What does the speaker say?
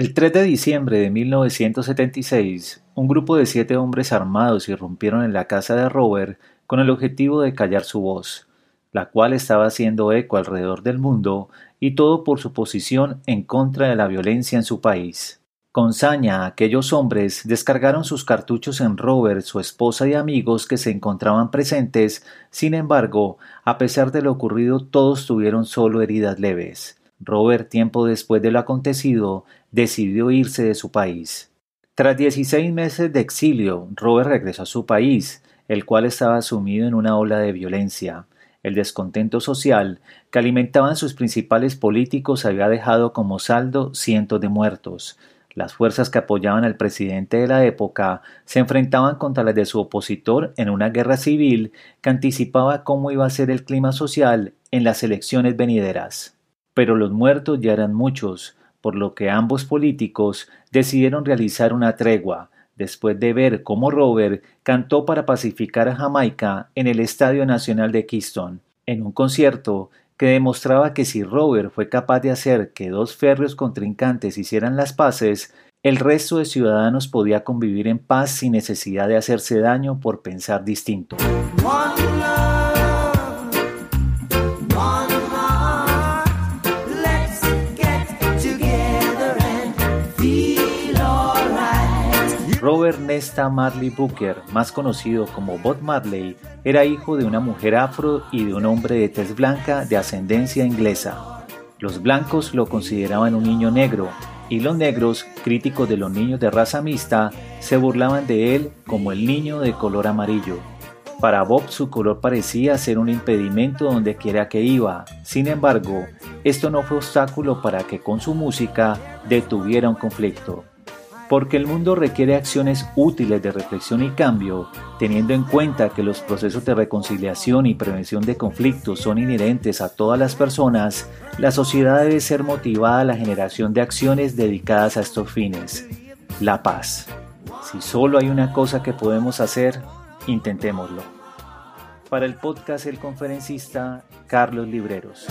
El 3 de diciembre de 1976, un grupo de siete hombres armados irrumpieron en la casa de Robert con el objetivo de callar su voz, la cual estaba haciendo eco alrededor del mundo y todo por su posición en contra de la violencia en su país. Con saña, aquellos hombres descargaron sus cartuchos en Robert, su esposa y amigos que se encontraban presentes, sin embargo, a pesar de lo ocurrido, todos tuvieron solo heridas leves. Robert, tiempo después de lo acontecido, decidió irse de su país. Tras 16 meses de exilio, Robert regresó a su país, el cual estaba sumido en una ola de violencia. El descontento social que alimentaban sus principales políticos había dejado como saldo cientos de muertos. Las fuerzas que apoyaban al presidente de la época se enfrentaban contra las de su opositor en una guerra civil que anticipaba cómo iba a ser el clima social en las elecciones venideras. Pero los muertos ya eran muchos, por lo que ambos políticos decidieron realizar una tregua, después de ver cómo Robert cantó para pacificar a Jamaica en el Estadio Nacional de Kingston, en un concierto que demostraba que si Robert fue capaz de hacer que dos férreos contrincantes hicieran las paces, el resto de ciudadanos podía convivir en paz sin necesidad de hacerse daño por pensar distinto. Nesta Marley Booker, más conocido como Bob Marley, era hijo de una mujer afro y de un hombre de tez blanca de ascendencia inglesa. Los blancos lo consideraban un niño negro y los negros, críticos de los niños de raza mixta, se burlaban de él como el niño de color amarillo. Para Bob su color parecía ser un impedimento donde quiera que iba. Sin embargo, esto no fue obstáculo para que con su música detuviera un conflicto porque el mundo requiere acciones útiles de reflexión y cambio, teniendo en cuenta que los procesos de reconciliación y prevención de conflictos son inherentes a todas las personas, la sociedad debe ser motivada a la generación de acciones dedicadas a estos fines. La paz. Si solo hay una cosa que podemos hacer, intentémoslo. Para el podcast El Conferencista, Carlos Libreros.